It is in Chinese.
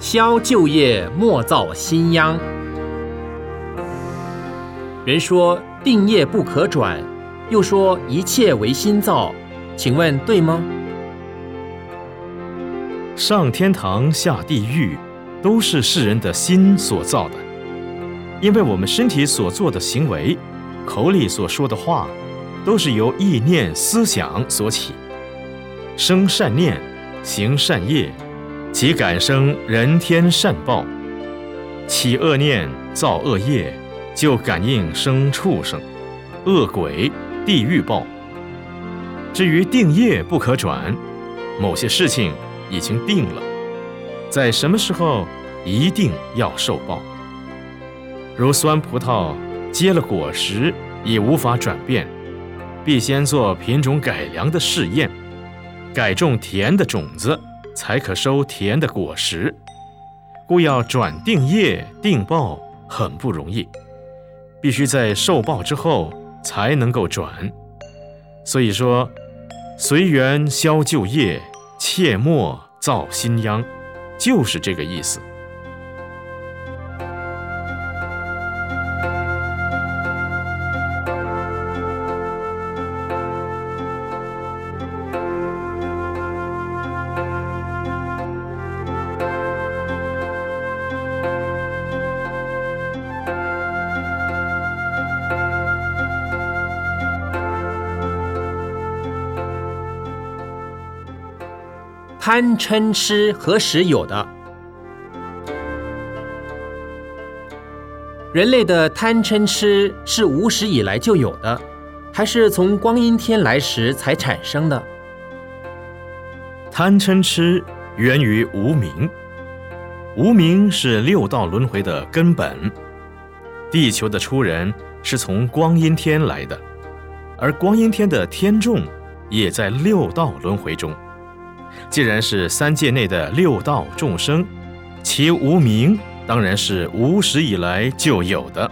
消旧业，莫造新殃。人说定业不可转，又说一切唯心造，请问对吗？上天堂、下地狱，都是世人的心所造的。因为我们身体所做的行为，口里所说的话，都是由意念、思想所起。生善念，行善业，即感生人天善报；起恶念，造恶业，就感应生畜生、恶鬼、地狱报。至于定业不可转，某些事情已经定了，在什么时候一定要受报。如酸葡萄结了果实，已无法转变，必先做品种改良的试验。改种甜的种子，才可收甜的果实。故要转定业定报，很不容易，必须在受报之后才能够转。所以说，随缘消旧业，切莫造新殃，就是这个意思。贪嗔痴何时有的？人类的贪嗔痴是无始以来就有的，还是从光阴天来时才产生的？贪嗔痴源于无明，无明是六道轮回的根本。地球的出人是从光阴天来的，而光阴天的天众也在六道轮回中。既然是三界内的六道众生，其无名当然是无始以来就有的。